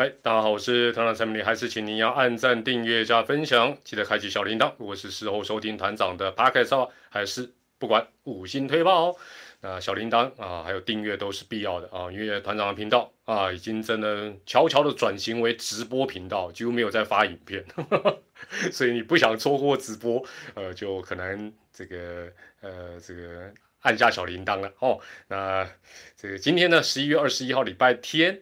嗨，大家好，我是团长陈明，还是请您要按赞、订阅加分享，记得开启小铃铛。如果是事后收听团长的 podcast 还是不管五星推爆哦。那小铃铛啊，还有订阅都是必要的啊，因为团长的频道啊，已经真的悄悄的转型为直播频道，几乎没有在发影片，所以你不想错过直播，呃，就可能这个呃这个按下小铃铛了哦。那这个今天呢，十一月二十一号礼拜天。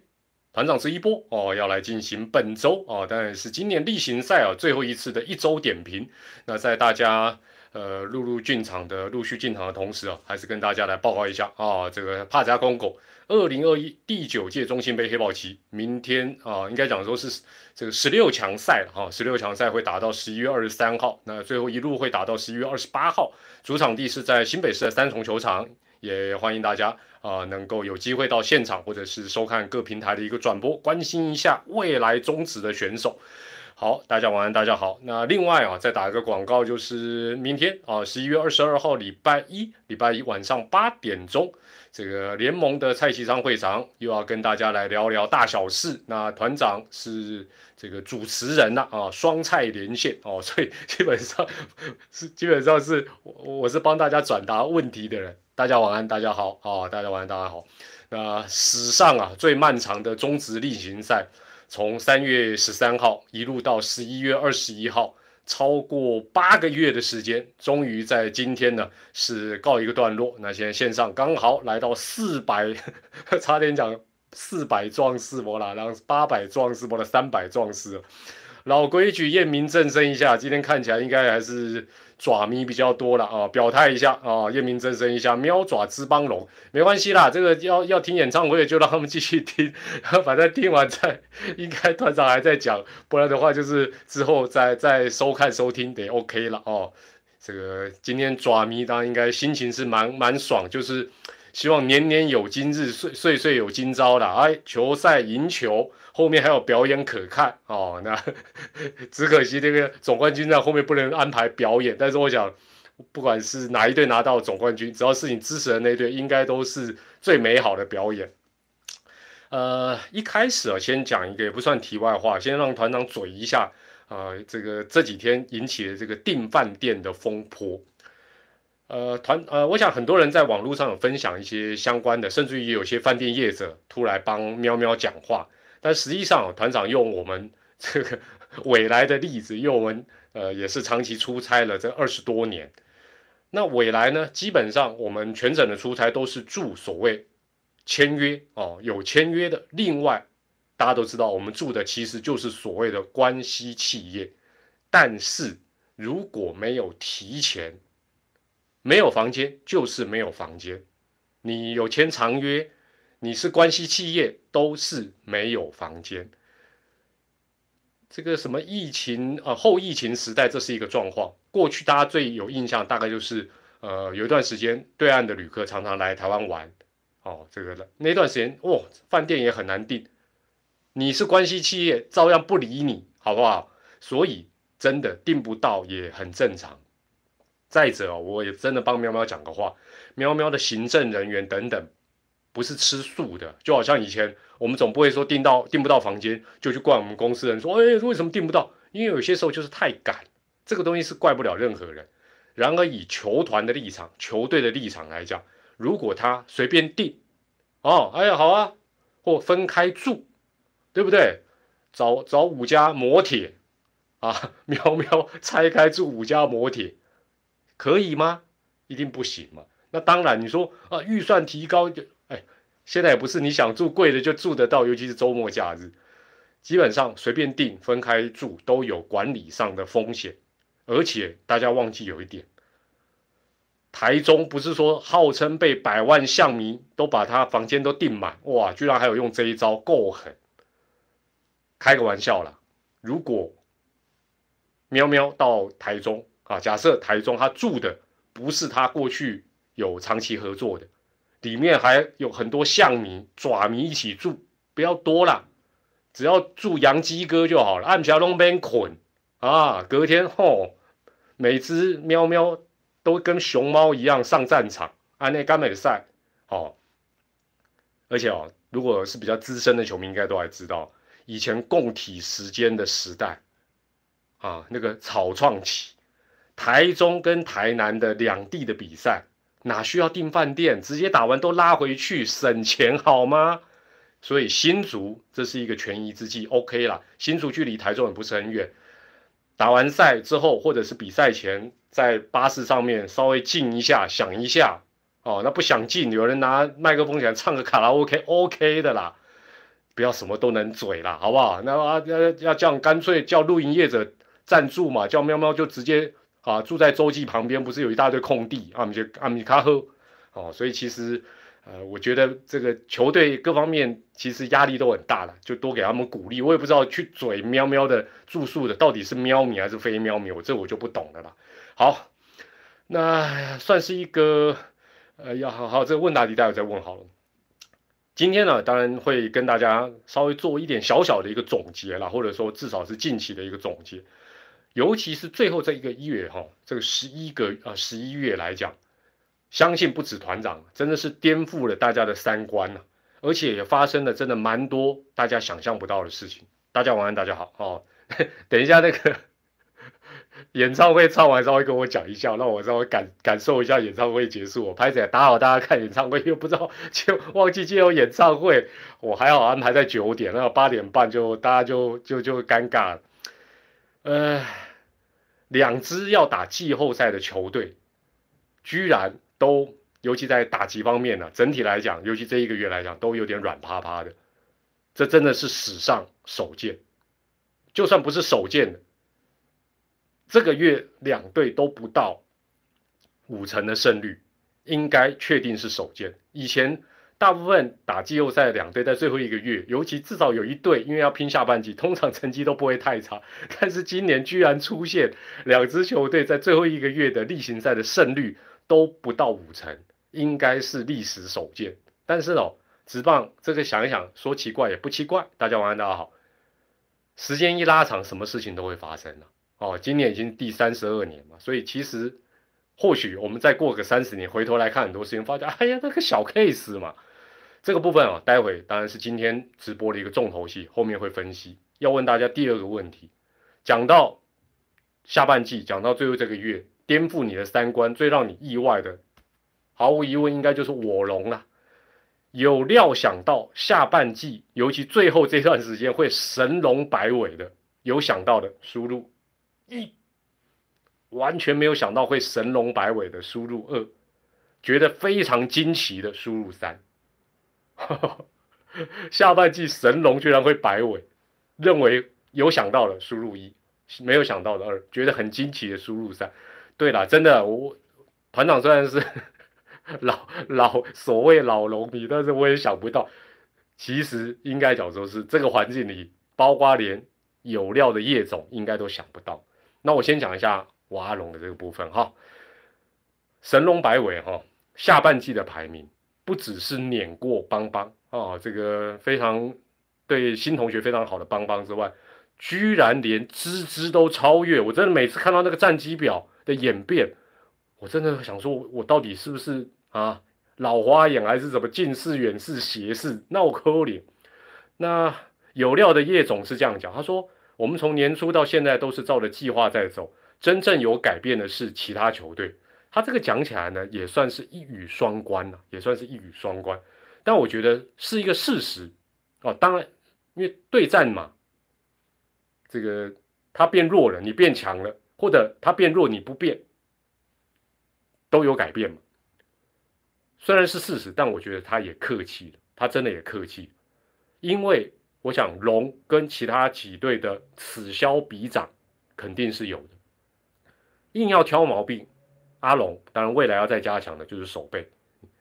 团长这一波哦，要来进行本周哦，当然是今年例行赛啊最后一次的一周点评。那在大家呃陆陆进场的陆续进场的同时啊，还是跟大家来报告一下啊，这个帕加公狗二零二一第九届中信杯黑豹旗，明天啊应该讲说是这个十六强赛了哈，十六强赛会打到十一月二十三号，那最后一路会打到十一月二十八号，主场地是在新北市的三重球场，也欢迎大家。啊，能够有机会到现场，或者是收看各平台的一个转播，关心一下未来中职的选手。好，大家晚安，大家好。那另外啊，再打一个广告，就是明天啊，十一月二十二号礼拜一，礼拜一晚上八点钟，这个联盟的蔡其昌会长又要跟大家来聊聊大小事。那团长是这个主持人呐，啊，双蔡连线哦，所以基本上是基本上是我我是帮大家转达问题的人。大家晚安，大家好啊！大家晚安，大家好。那史上啊最漫长的中职例行赛，从三月十三号一路到十一月二十一号，超过八个月的时间，终于在今天呢是告一个段落。那现在线上刚好来到四百，差点讲四百壮士模了，然后八百壮士模了，三百壮士。老规矩，验明正身一下，今天看起来应该还是。爪迷比较多了啊，表态一下啊，验明正身一下，喵爪之邦龙没关系啦，这个要要听演唱会就让他们继续听，反正听完再应该团长还在讲，不然的话就是之后再再收看收听得 OK 了哦。这个今天爪迷当然应该心情是蛮蛮爽，就是希望年年有今日，岁岁岁有今朝的，哎，球赛赢球。后面还有表演可看哦，那 只可惜这个总冠军在后面不能安排表演。但是我想，不管是哪一队拿到总冠军，只要是你支持的那队，应该都是最美好的表演。呃，一开始啊，先讲一个也不算题外话，先让团长嘴一下啊，这个这几天引起的这个订饭店的风波。呃，团呃，我想很多人在网络上有分享一些相关的，甚至于有些饭店业者突然帮喵喵讲话。但实际上，团长用我们这个未来的例子，用我们呃也是长期出差了这二十多年。那未来呢，基本上我们全省的出差都是住所谓签约哦，有签约的。另外，大家都知道，我们住的其实就是所谓的关系企业。但是如果没有提前，没有房间就是没有房间。你有签长约。你是关系企业，都是没有房间。这个什么疫情呃后疫情时代，这是一个状况。过去大家最有印象，大概就是呃有一段时间，对岸的旅客常常来台湾玩，哦，这个那段时间，哇，饭店也很难订。你是关系企业，照样不理你，好不好？所以真的订不到也很正常。再者，我也真的帮喵喵讲个话，喵喵的行政人员等等。不是吃素的，就好像以前我们总不会说订到订不到房间就去怪我们公司人说，哎，为什么订不到？因为有些时候就是太赶，这个东西是怪不了任何人。然而以球团的立场、球队的立场来讲，如果他随便订，哦，哎呀好啊，或分开住，对不对？找找五家摩铁啊，喵喵拆开住五家摩铁，可以吗？一定不行嘛。那当然你说啊，预算提高就。哎，现在也不是你想住贵的就住得到，尤其是周末假日，基本上随便订分开住都有管理上的风险。而且大家忘记有一点，台中不是说号称被百万象迷都把他房间都订满，哇，居然还有用这一招，够狠！开个玩笑啦，如果喵喵到台中啊，假设台中他住的不是他过去有长期合作的。里面还有很多象迷、爪迷一起住，不要多了，只要住洋基哥就好了。按条龙边捆啊，隔天吼，每只喵喵都跟熊猫一样上战场，安内甘美赛哦。而且哦，如果是比较资深的球迷，应该都还知道，以前共体时间的时代啊，那个草创期，台中跟台南的两地的比赛，哪需要订饭店，直接打完都拉回去，省钱好吗？所以新竹这是一个权宜之计，OK 啦。新竹距离台中也不是很远，打完赛之后或者是比赛前，在巴士上面稍微静一下，想一下，哦，那不想静，有人拿麦克风想唱个卡拉 OK，OK 的啦，不要什么都能嘴啦，好不好？那啊要要这样，干脆叫露营业者赞助嘛，叫喵喵就直接啊住在洲际旁边，不是有一大堆空地，阿米就阿米卡赫，哦，所以其实。呃，我觉得这个球队各方面其实压力都很大了，就多给他们鼓励。我也不知道去嘴喵喵的住宿的到底是喵咪还是非喵咪，我这我就不懂了啦。好，那算是一个呃，要好好这个问答题，待会再问好了。今天呢，当然会跟大家稍微做一点小小的一个总结啦，或者说至少是近期的一个总结，尤其是最后这一个月哈，这个十一个啊十一月来讲。相信不止团长，真的是颠覆了大家的三观呐，而且也发生了真的蛮多大家想象不到的事情。大家晚安，大家好哦。等一下那个 演唱会唱完，稍微跟我讲一下，让我稍微感感受一下演唱会结束。我拍起来打扰大家看演唱会，又不知道 就忘记接有演唱会，我还好安排在九点，那八点半就大家就就就尴尬了。呃，两支要打季后赛的球队，居然。都，尤其在打击方面呢，整体来讲，尤其这一个月来讲，都有点软趴趴的，这真的是史上首见。就算不是首见的，这个月两队都不到五成的胜率，应该确定是首见。以前大部分打季后赛的两队在最后一个月，尤其至少有一队，因为要拼下半季，通常成绩都不会太差。但是今年居然出现两支球队在最后一个月的例行赛的胜率。都不到五成，应该是历史首见。但是哦，直棒这个想一想，说奇怪也不奇怪。大家晚安，大家好。时间一拉长，什么事情都会发生了。哦，今年已经第三十二年嘛，所以其实或许我们再过个三十年，回头来看很多事情，发现哎呀，那个小 case 嘛。这个部分啊，待会当然是今天直播的一个重头戏，后面会分析。要问大家第二个问题，讲到下半季，讲到最后这个月。颠覆你的三观，最让你意外的，毫无疑问应该就是我龙了。有料想到下半季，尤其最后这段时间会神龙摆尾的，有想到的输入一，完全没有想到会神龙摆尾的输入二，觉得非常惊奇的输入三。哈 哈下半季神龙居然会摆尾，认为有想到的输入一，没有想到的二，觉得很惊奇的输入三。对了，真的，我团长虽然是 老老所谓老农民，但是我也想不到，其实应该讲说是这个环境里，包括连有料的叶种应该都想不到。那我先讲一下瓦龙的这个部分哈，神龙摆尾哈，下半季的排名不只是碾过邦邦啊，这个非常对新同学非常好的邦邦之外，居然连芝芝都超越。我真的每次看到那个战绩表。的演变，我真的想说，我到底是不是啊老花眼，还是什么近视、远视、斜视？闹扣脸。那有料的叶总是这样讲，他说：我们从年初到现在都是照着计划在走，真正有改变的是其他球队。他这个讲起来呢，也算是一语双关了，也算是一语双关。但我觉得是一个事实哦。当然，因为对战嘛，这个他变弱了，你变强了。或者他变弱，你不变，都有改变嘛？虽然是事实，但我觉得他也客气了，他真的也客气，因为我想龙跟其他几队的此消彼长肯定是有的。硬要挑毛病，阿龙当然未来要再加强的就是守备。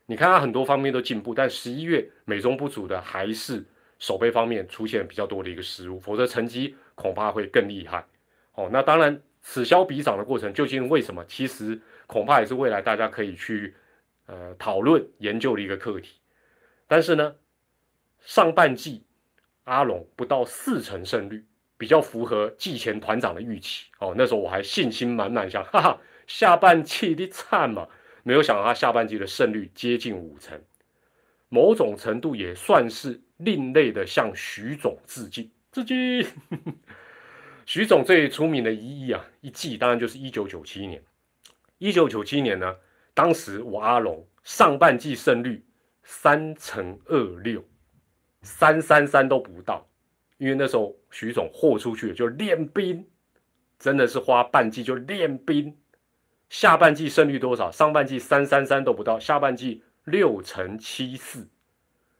你看他很多方面都进步，但十一月美中不足的还是守备方面出现比较多的一个失误，否则成绩恐怕会更厉害。哦，那当然。此消彼长的过程究竟为什么？其实恐怕也是未来大家可以去呃讨论研究的一个课题。但是呢，上半季阿龙不到四成胜率，比较符合季前团长的预期哦。那时候我还信心满满，想哈哈，下半季的惨嘛，没有想到他下半季的胜率接近五成，某种程度也算是另类的向徐总致敬。致敬。徐总最出名的一役啊，一季当然就是一九九七年。一九九七年呢，当时我阿龙上半季胜率三乘二六，三三三都不到，因为那时候徐总豁出去就练兵，真的是花半季就练兵。下半季胜率多少？上半季三三三都不到，下半季六乘七四。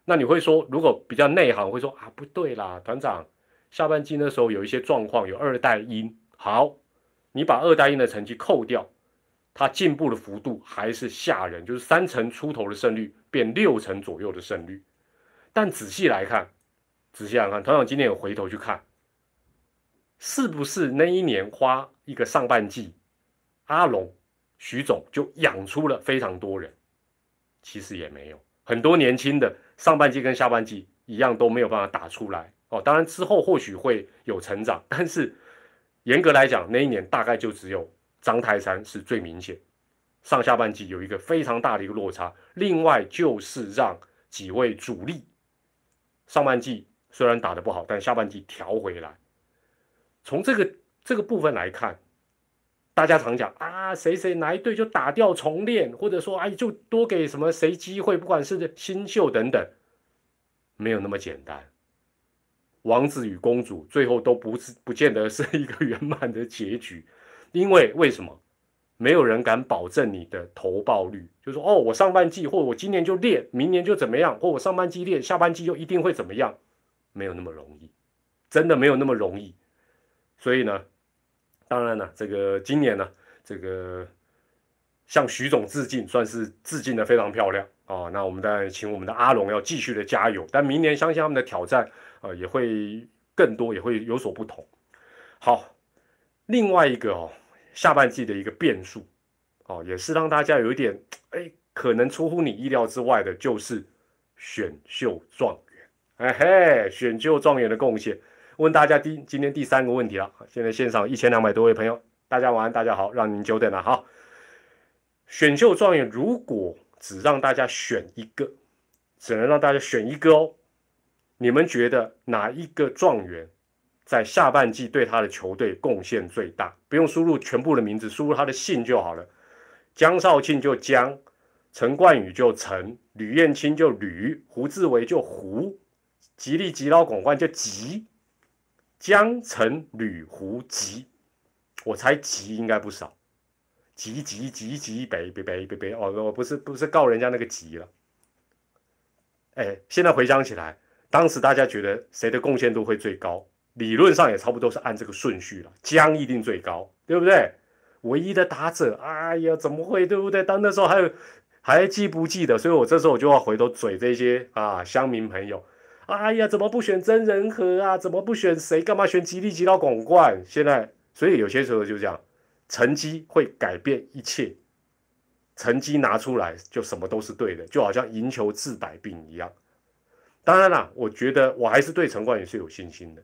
那你会说，如果比较内行会说啊，不对啦，团长。下半季那时候有一些状况，有二代因。好，你把二代因的成绩扣掉，他进步的幅度还是吓人，就是三成出头的胜率变六成左右的胜率。但仔细来看，仔细来看，团长今天有回头去看，是不是那一年花一个上半季，阿龙、徐总就养出了非常多人？其实也没有，很多年轻的上半季跟下半季一样都没有办法打出来。哦，当然之后或许会有成长，但是严格来讲，那一年大概就只有张泰山是最明显，上下半季有一个非常大的一个落差。另外就是让几位主力上半季虽然打得不好，但下半季调回来。从这个这个部分来看，大家常讲啊，谁谁哪一队就打掉重练，或者说哎就多给什么谁机会，不管是新秀等等，没有那么简单。王子与公主最后都不是不见得是一个圆满的结局，因为为什么？没有人敢保证你的投报率，就说哦，我上半季或我今年就练，明年就怎么样，或我上半季练，下半季就一定会怎么样？没有那么容易，真的没有那么容易。所以呢，当然了，这个今年呢，这个向徐总致敬，算是致敬的非常漂亮啊。那我们再请我们的阿龙要继续的加油，但明年相信他们的挑战。呃，也会更多，也会有所不同。好，另外一个哦，下半季的一个变数，哦，也是让大家有一点，哎，可能出乎你意料之外的，就是选秀状元。哎嘿，选秀状元的贡献，问大家第今天第三个问题了。现在线上一千两百多位朋友，大家晚安，大家好，让您久等了。哈，选秀状元如果只让大家选一个，只能让大家选一个哦。你们觉得哪一个状元在下半季对他的球队贡献最大？不用输入全部的名字，输入他的姓就好了。江少庆就江，陈冠宇就陈，吕彦青就吕，胡志伟就胡，吉利吉老广冠就吉，江城吕胡吉，我猜吉应该不少。吉吉吉吉北北北北北哦，我不是不是告人家那个吉了。哎，现在回想起来。当时大家觉得谁的贡献度会最高？理论上也差不多是按这个顺序了。江一定最高，对不对？唯一的打者，哎呀，怎么会，对不对？当那时候还有还记不记得？所以我这时候我就要回头嘴这些啊乡民朋友。哎呀，怎么不选真人和啊？怎么不选谁？干嘛选吉利吉到广冠？现在，所以有些时候就这样，成绩会改变一切。成绩拿出来就什么都是对的，就好像赢球治百病一样。当然啦，我觉得我还是对陈冠宇是有信心的，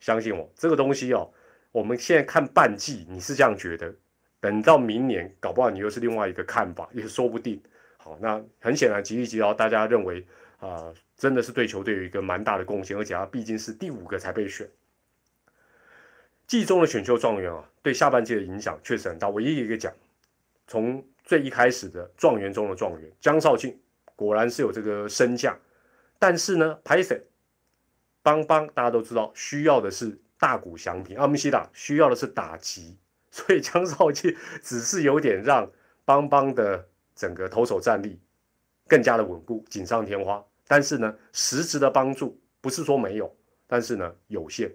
相信我，这个东西哦，我们现在看半季，你是这样觉得，等到明年，搞不好你又是另外一个看法，也说不定。好，那很显然，吉利吉劳大家认为啊，真的是对球队有一个蛮大的贡献，而且他毕竟是第五个才被选。季中的选秀状元啊，对下半季的影响确实很大。唯一一个讲，从最一开始的状元中的状元江少庆，果然是有这个身价。但是呢，，Python 邦邦大家都知道，需要的是大股祥平，阿姆西达需要的是打击，所以江少庆只是有点让邦邦的整个投手战力更加的稳固，锦上添花。但是呢，实质的帮助不是说没有，但是呢有限。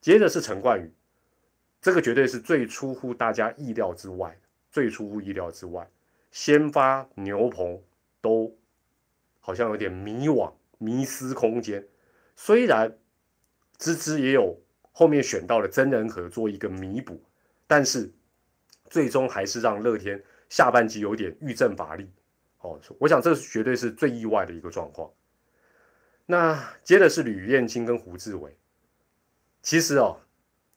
接着是陈冠宇，这个绝对是最出乎大家意料之外最出乎意料之外，先发牛棚都。好像有点迷惘、迷失空间。虽然芝芝也有后面选到了真人和做一个弥补，但是最终还是让乐天下半季有点遇阵乏力。哦，我想这绝对是最意外的一个状况。那接着是吕彦青跟胡志伟，其实哦，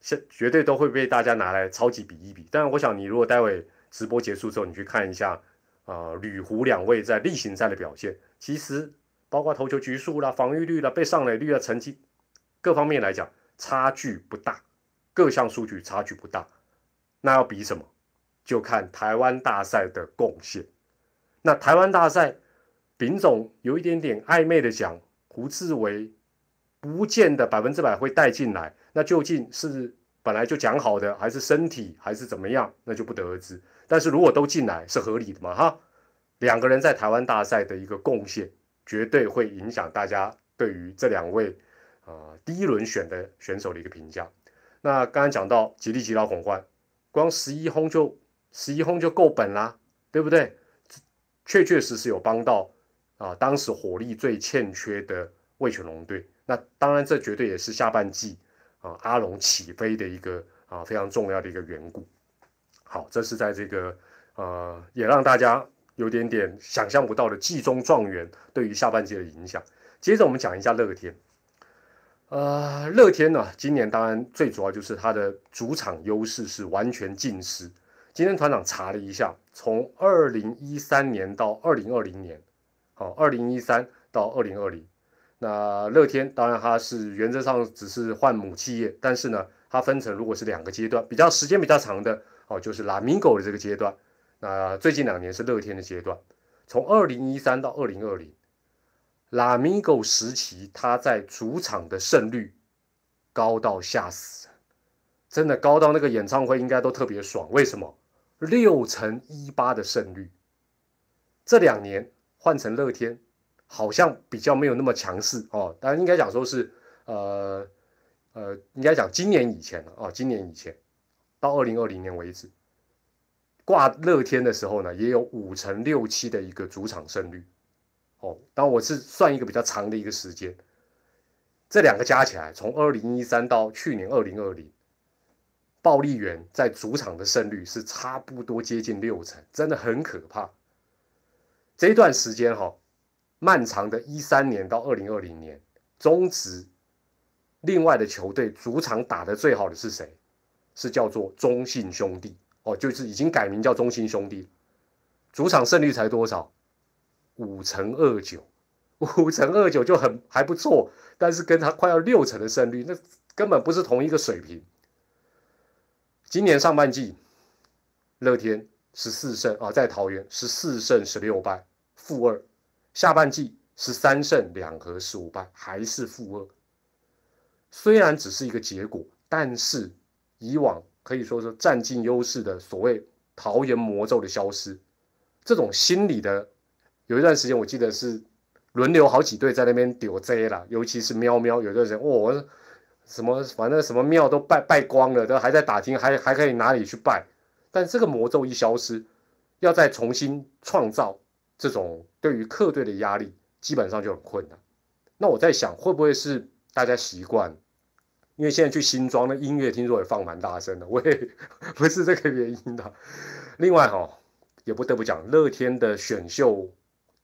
是绝对都会被大家拿来超级比一比。但是我想，你如果待会直播结束之后，你去看一下。啊，吕胡两位在例行赛的表现，其实包括投球局数啦、防御率啦、被上垒率啊成绩，各方面来讲差距不大，各项数据差距不大。那要比什么？就看台湾大赛的贡献。那台湾大赛，丙总有一点点暧昧的讲，胡志伟不见得百分之百会带进来。那究竟是本来就讲好的，还是身体，还是怎么样？那就不得而知。但是如果都进来是合理的嘛？哈，两个人在台湾大赛的一个贡献，绝对会影响大家对于这两位啊第一轮选的选手的一个评价。那刚刚讲到吉利吉拉孔焕，光十一轰就十一轰就够本啦，对不对？确确实实有帮到啊，当时火力最欠缺的魏全龙队。那当然，这绝对也是下半季啊阿龙起飞的一个啊非常重要的一个缘故。好，这是在这个呃，也让大家有点点想象不到的季中状元对于下半季的影响。接着我们讲一下乐天，呃，乐天呢，今年当然最主要就是它的主场优势是完全尽失。今天团长查了一下，从二零一三年到二零二零年，好，二零一三到二零二零，那乐天当然它是原则上只是换母企业，但是呢，它分成如果是两个阶段，比较时间比较长的。哦，就是拉米狗的这个阶段，那最近两年是乐天的阶段，从二零一三到二零二零，拉米狗时期他在主场的胜率高到吓死，真的高到那个演唱会应该都特别爽。为什么？六成一八的胜率，这两年换成乐天，好像比较没有那么强势哦。当然应该讲说是，呃呃，应该讲今年以前了哦，今年以前。到二零二零年为止，挂乐天的时候呢，也有五成六七的一个主场胜率。哦，当然我是算一个比较长的一个时间，这两个加起来，从二零一三到去年二零二零，暴力员在主场的胜率是差不多接近六成，真的很可怕。这一段时间哈，漫长的一三年到二零二零年，中职另外的球队主场打的最好的是谁？是叫做中信兄弟哦，就是已经改名叫中信兄弟，主场胜率才多少？五成二九，五成二九就很还不错，但是跟他快要六成的胜率，那根本不是同一个水平。今年上半季，乐天十四胜啊，在桃园十四胜十六败，负二；下半季十三胜两和十五败，还是负二。虽然只是一个结果，但是。以往可以说是占尽优势的所谓桃园魔咒的消失，这种心理的，有一段时间我记得是轮流好几队在那边丢 Z 了，尤其是喵喵，有段时间哦，什么反正什么庙都拜拜光了，都还在打听还还可以哪里去拜，但这个魔咒一消失，要再重新创造这种对于客队的压力，基本上就很困难。那我在想，会不会是大家习惯？因为现在去新庄的音乐听说也放蛮大声的，我也 不是这个原因的。另外哈，也不得不讲，乐天的选秀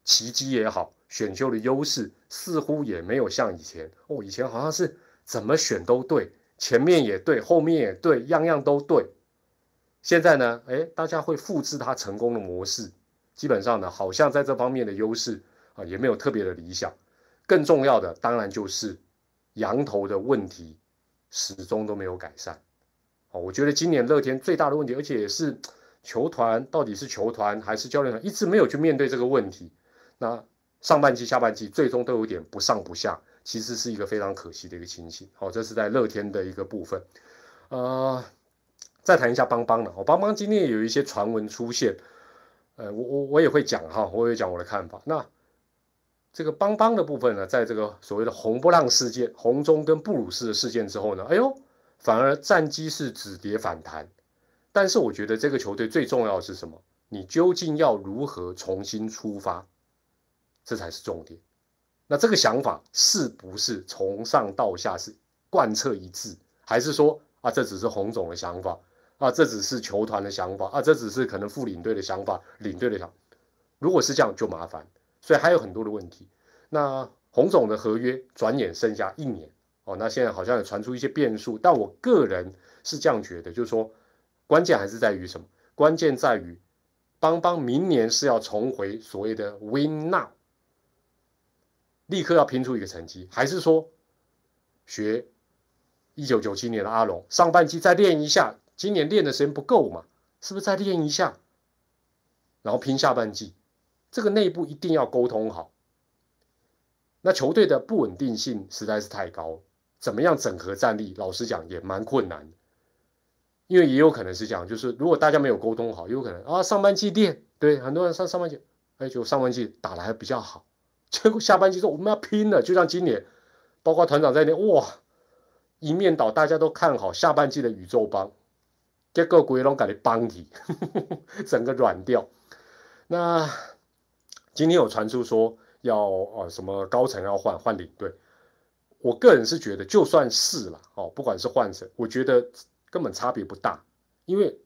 奇迹也好，选秀的优势似乎也没有像以前哦，以前好像是怎么选都对，前面也对，后面也对，样样都对。现在呢，哎，大家会复制他成功的模式，基本上呢，好像在这方面的优势啊，也没有特别的理想。更重要的当然就是羊头的问题。始终都没有改善，哦，我觉得今年乐天最大的问题，而且也是球团到底是球团还是教练团，一直没有去面对这个问题。那上半季、下半季最终都有点不上不下，其实是一个非常可惜的一个情形。好，这是在乐天的一个部分。呃，再谈一下邦邦了。我邦邦今天也有一些传闻出现，呃，我我我也会讲哈，我也讲我的看法。那这个邦邦的部分呢，在这个所谓的红波浪事件、红中跟布鲁斯的事件之后呢，哎呦，反而战机是止跌反弹。但是我觉得这个球队最重要的是什么？你究竟要如何重新出发？这才是重点。那这个想法是不是从上到下是贯彻一致，还是说啊，这只是洪总的想法啊，这只是球团的想法啊，这只是可能副领队的想法、领队的想？如果是这样，就麻烦。所以还有很多的问题。那洪总的合约转眼剩下一年哦，那现在好像也传出一些变数。但我个人是这样觉得，就是说，关键还是在于什么？关键在于邦邦明年是要重回所谓的 win now，立刻要拼出一个成绩，还是说学一九九七年的阿龙，上半季再练一下，今年练的时间不够嘛，是不是再练一下，然后拼下半季？这个内部一定要沟通好。那球队的不稳定性实在是太高，怎么样整合战力？老实讲也蛮困难，因为也有可能是这样，就是如果大家没有沟通好，有可能啊上半季练，对很多人上上半季，哎就上半季打的还比较好，结果下半季说我们要拼了，就像今年，包括团长在内，哇一面倒，大家都看好下半季的宇宙帮，结果鬼龙感觉帮体，整个软掉。那今天有传出说。要呃什么高层要换换领队，我个人是觉得就算是了哦，不管是换谁，我觉得根本差别不大，因为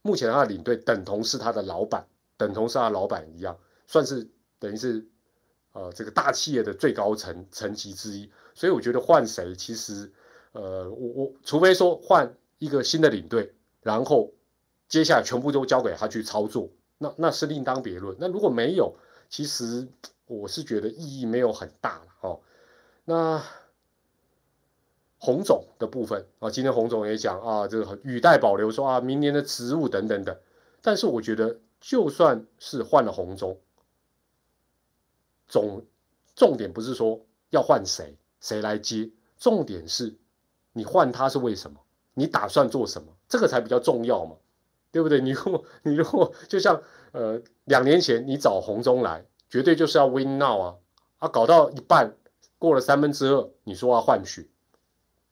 目前他的领队等同是他的老板，等同是他老板一样，算是等于是呃这个大企业的最高层层级之一，所以我觉得换谁其实呃我我除非说换一个新的领队，然后接下来全部都交给他去操作，那那是另当别论。那如果没有，其实。我是觉得意义没有很大了哦。那洪总的部分啊，今天洪总也讲啊，这个语带保留说啊，明年的职务等等等。但是我觉得，就算是换了洪总，总重点不是说要换谁，谁来接，重点是你换他是为什么？你打算做什么？这个才比较重要嘛，对不对？你如果你如果就像呃两年前你找洪忠来。绝对就是要 win now 啊！啊，搞到一半过了三分之二，你说要换血，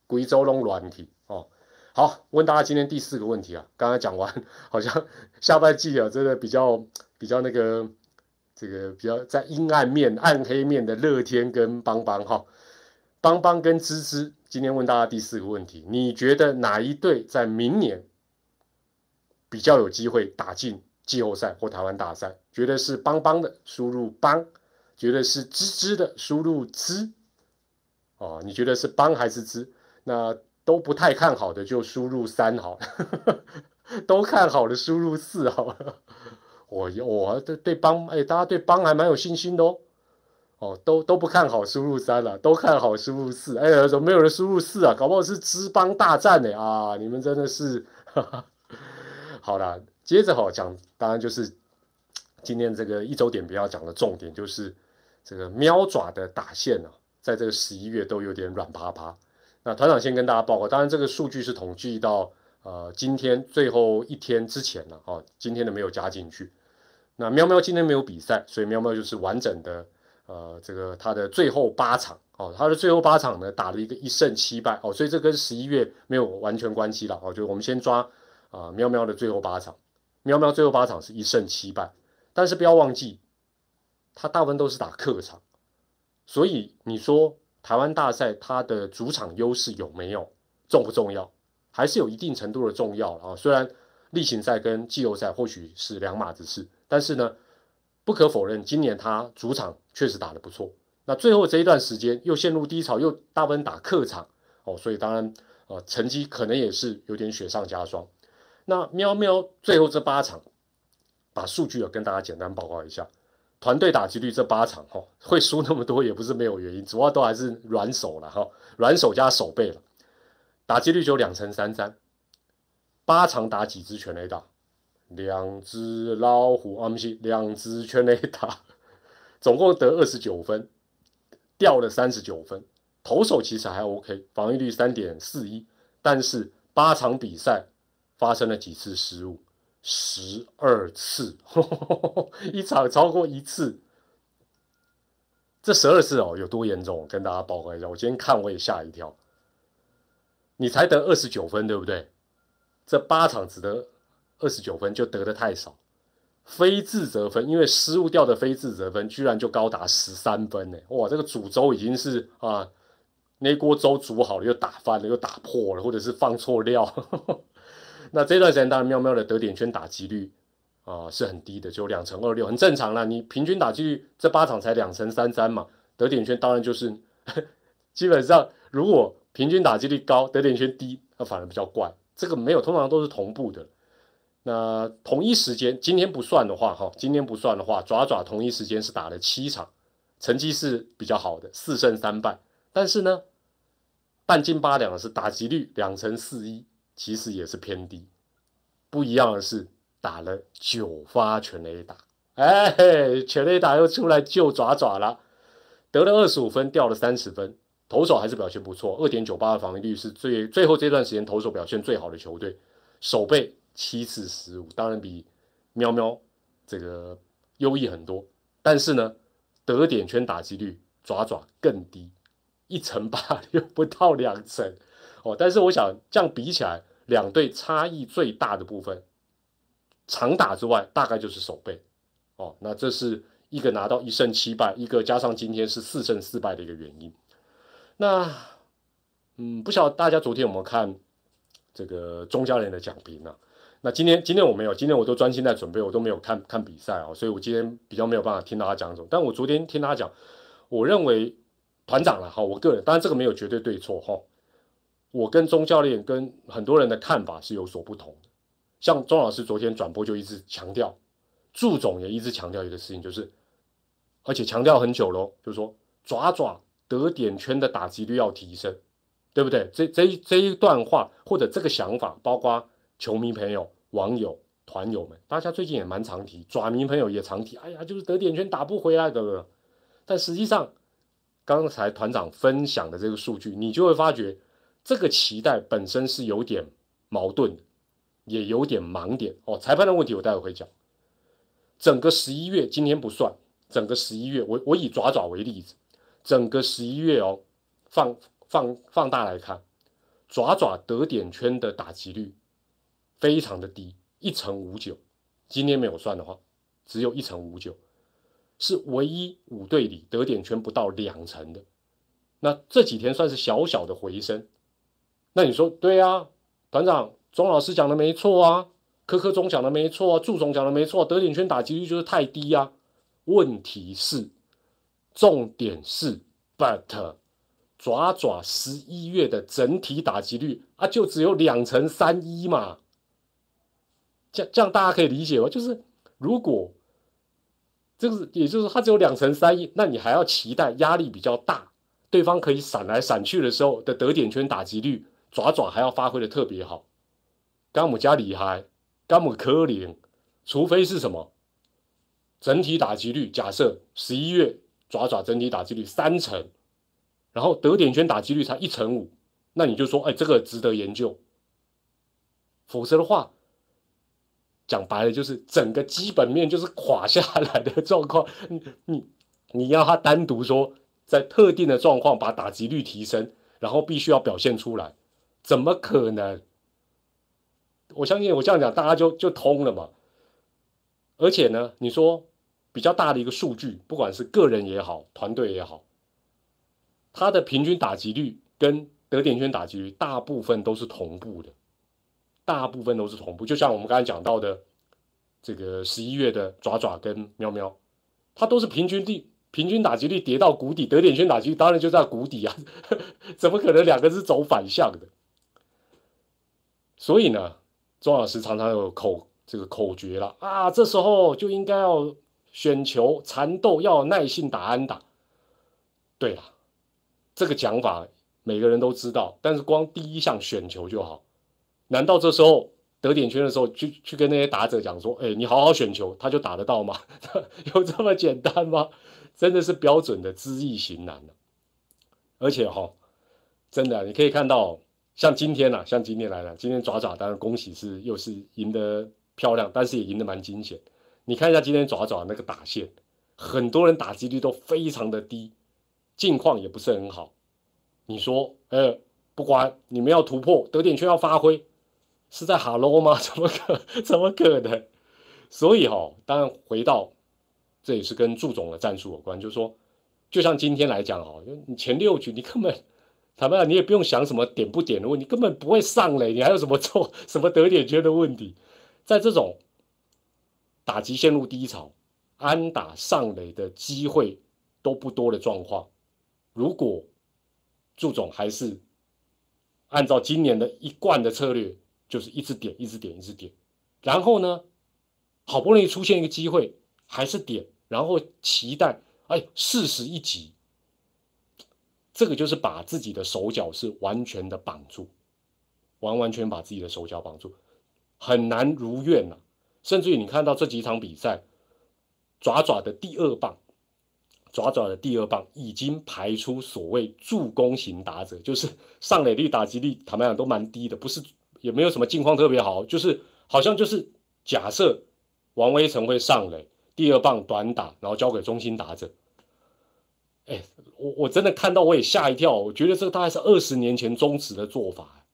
贵州弄软体哦。好，问大家今天第四个问题啊，刚才讲完，好像下半季啊，真的比较比较那个这个比较在阴暗面、暗黑面的乐天跟邦邦哈，邦邦跟芝芝，今天问大家第四个问题，你觉得哪一队在明年比较有机会打进？季后赛或台湾大赛，觉得是邦邦的输入邦，觉得是滋滋的输入滋，哦，你觉得是邦还是滋？那都不太看好的就输入三好，都看好的输入四好了。我我对对帮哎，大家对帮还蛮有信心的哦。哦，都都不看好输入三了，都看好输入四。哎，怎么没有人输入四啊？搞不好是资邦大战呢啊！你们真的是，哈 哈好了。接着哈讲，当然就是今天这个一周点比较讲的重点，就是这个喵爪的打线啊，在这个十一月都有点软趴趴。那团长先跟大家报告，当然这个数据是统计到呃今天最后一天之前了哦，今天的没有加进去。那喵喵今天没有比赛，所以喵喵就是完整的呃这个它的最后八场哦，它的最后八场呢打了一个一胜七败哦，所以这跟十一月没有完全关系了哦，就我们先抓啊喵喵的最后八场。喵喵最后八场是一胜七败，但是不要忘记，他大部分都是打客场，所以你说台湾大赛它的主场优势有没有重不重要？还是有一定程度的重要啊。虽然例行赛跟季后赛或许是两码子事，但是呢，不可否认今年他主场确实打得不错。那最后这一段时间又陷入低潮，又大部分打客场哦，所以当然呃成绩可能也是有点雪上加霜。那喵喵最后这八场，把数据啊跟大家简单报告一下，团队打击率这八场哈会输那么多也不是没有原因，主要都还是软手了哈，软手加手背了，打击率只有两成三三，八场打几支全垒打，两只老虎啊不是两只全垒打，总共得二十九分，掉了三十九分，投手其实还 OK，防御率三点四一，但是八场比赛。发生了几次失误？十二次，一场超过一次。这十二次哦，有多严重？跟大家报告一下。我今天看我也吓一跳。你才得二十九分，对不对？这八场只得二十九分，就得的太少。非自责分，因为失误掉的非自责分，居然就高达十三分呢！哇，这个煮粥已经是啊，那锅粥煮好了又打翻了，又打破了，或者是放错料。那这段时间当然喵喵的得点圈打击率啊是很低的，只有两成二六，很正常啦。你平均打击率这八场才两成三三嘛，得点圈当然就是 基本上如果平均打击率高，得点圈低，那反而比较怪。这个没有，通常都是同步的。那同一时间今天不算的话，哈，今天不算的话，爪爪同一时间是打了七场，成绩是比较好的，四胜三败。但是呢，半斤八两的是打击率两成四一，其实也是偏低。不一样的是打了九发全垒打，哎，全垒打又出来救爪爪了，得了二十五分，掉了三十分。投手还是表现不错，二点九八的防御率是最最后这段时间投手表现最好的球队。守备七次失误，当然比喵喵这个优异很多，但是呢，得点圈打击率爪爪更低，一成八 又不到两成哦。但是我想这样比起来，两队差异最大的部分，长打之外，大概就是守备哦。那这是一个拿到一胜七败，一个加上今天是四胜四败的一个原因。那，嗯，不晓得大家昨天有没有看这个钟教练的讲评呢？那今天今天我没有，今天我都专心在准备，我都没有看看比赛啊，所以我今天比较没有办法听到他讲什么。但我昨天听他讲，我认为团长了哈，我个人当然这个没有绝对对错哈，我跟钟教练跟很多人的看法是有所不同的。像钟老师昨天转播就一直强调，祝总也一直强调一个事情，就是而且强调很久喽，就是说爪爪。得点圈的打击率要提升，对不对？这这一这一段话或者这个想法，包括球迷朋友、网友、团友们，大家最近也蛮常提，爪迷朋友也常提。哎呀，就是得点圈打不回来的。但实际上，刚才团长分享的这个数据，你就会发觉这个期待本身是有点矛盾的，也有点盲点哦。裁判的问题我待会会讲。整个十一月今天不算，整个十一月，我我以爪爪为例子。整个十一月哦，放放放大来看，爪爪得点圈的打击率非常的低，一成五九。今天没有算的话，只有一成五九，是唯一五队里得点圈不到两成的。那这几天算是小小的回升。那你说对啊，团长钟老师讲的没错啊，科科钟讲的没错啊，祝总讲的没错，得点圈打击率就是太低啊。问题是。重点是，but 爪爪十一月的整体打击率啊，就只有两成三一嘛，这样这样大家可以理解吗？就是如果这个，也就是它只有两成三一，那你还要期待压力比较大，对方可以闪来闪去的时候的得点圈打击率，爪爪还要发挥的特别好。甘姆加里害，甘姆可怜，除非是什么整体打击率，假设十一月。爪爪整体打击率三成，然后得点圈打击率才一成五，那你就说，哎，这个值得研究。否则的话，讲白了就是整个基本面就是垮下来的状况。你你你要他单独说，在特定的状况把打击率提升，然后必须要表现出来，怎么可能？我相信我这样讲，大家就就通了嘛。而且呢，你说。比较大的一个数据，不管是个人也好，团队也好，他的平均打击率跟得点圈打击率大部分都是同步的，大部分都是同步。就像我们刚才讲到的，这个十一月的爪爪跟喵喵，它都是平均地平均打击率跌到谷底，得点圈打击率当然就在谷底啊，怎么可能两个是走反向的？所以呢，钟老师常常有口这个口诀了啊，这时候就应该要。选球缠斗要耐心打安打，对了，这个讲法每个人都知道，但是光第一项选球就好，难道这时候得点圈的时候去去跟那些打者讲说，哎，你好好选球，他就打得到吗？有这么简单吗？真的是标准的知易行难而且哈，真的你可以看到，像今天呐，像今天来了，今天爪爪当然恭喜是又是赢得漂亮，但是也赢得蛮惊险。你看一下今天爪爪那个打线，很多人打击率都非常的低，近况也不是很好。你说，呃，不管你们要突破得点圈要发挥，是在哈喽吗？怎么可怎么可能？所以哈，当然回到这也是跟祝总的战术有关，就是说，就像今天来讲哈，你前六局你根本坦白讲，你也不用想什么点不点的问题，根本不会上垒，你还有什么错 什么得点圈的问题？在这种。打击陷入低潮，安打上垒的机会都不多的状况，如果祝总还是按照今年的一贯的策略，就是一直点，一直点，一直点，然后呢，好不容易出现一个机会，还是点，然后期待，哎，四十一集，这个就是把自己的手脚是完全的绑住，完完全把自己的手脚绑住，很难如愿呐。甚至于你看到这几场比赛，爪爪的第二棒，爪爪的第二棒已经排出所谓助攻型打者，就是上垒率、打击率，坦白讲都蛮低的，不是也没有什么境况特别好，就是好像就是假设王威成会上垒，第二棒短打，然后交给中心打者。哎，我我真的看到我也吓一跳，我觉得这个大概是二十年前中止的做法，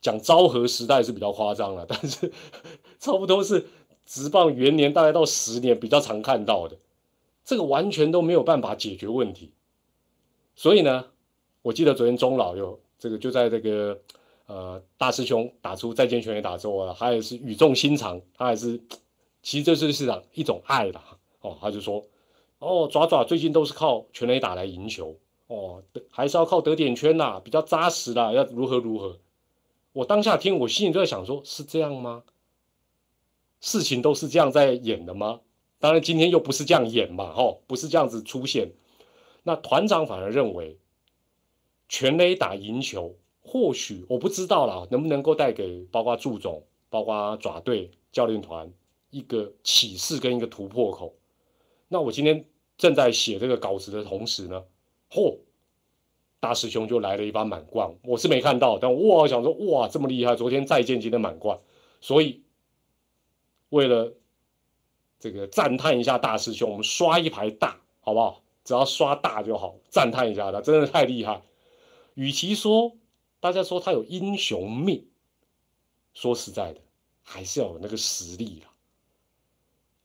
讲昭和时代是比较夸张了，但是差不多是。直棒元年大概到十年比较常看到的，这个完全都没有办法解决问题。所以呢，我记得昨天钟老有这个就在这个呃大师兄打出再见全垒打之后啊，他也是语重心长，他还是其实这是市场一种爱的哦，他就说哦爪爪最近都是靠全垒打来赢球哦，还是要靠得点圈呐，比较扎实啦，要如何如何。我当下听我心里就在想说，是这样吗？事情都是这样在演的吗？当然，今天又不是这样演嘛，吼，不是这样子出现。那团长反而认为，全垒打赢球，或许我不知道啦，能不能够带给包括祝总、包括爪队教练团一个启示跟一个突破口。那我今天正在写这个稿子的同时呢，嚯，大师兄就来了一把满贯，我是没看到，但哇，想说哇，这么厉害，昨天再见今天满贯，所以。为了这个赞叹一下大师兄，我们刷一排大，好不好？只要刷大就好，赞叹一下他，真的太厉害。与其说大家说他有英雄命，说实在的，还是要有那个实力啦。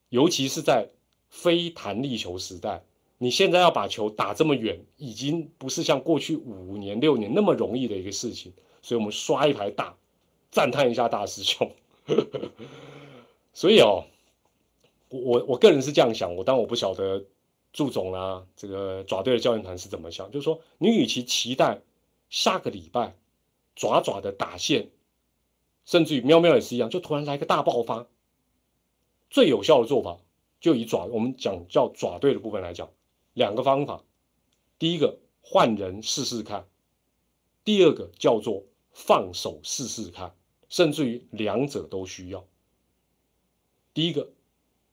尤其是在非弹力球时代，你现在要把球打这么远，已经不是像过去五年六年那么容易的一个事情。所以我们刷一排大，赞叹一下大师兄。所以哦，我我我个人是这样想，我但我不晓得祝总啊，这个爪队的教练团是怎么想，就是说，你与其期待下个礼拜爪爪的打线，甚至于喵喵也是一样，就突然来个大爆发，最有效的做法就以爪我们讲叫爪队的部分来讲，两个方法，第一个换人试试看，第二个叫做放手试试看，甚至于两者都需要。第一个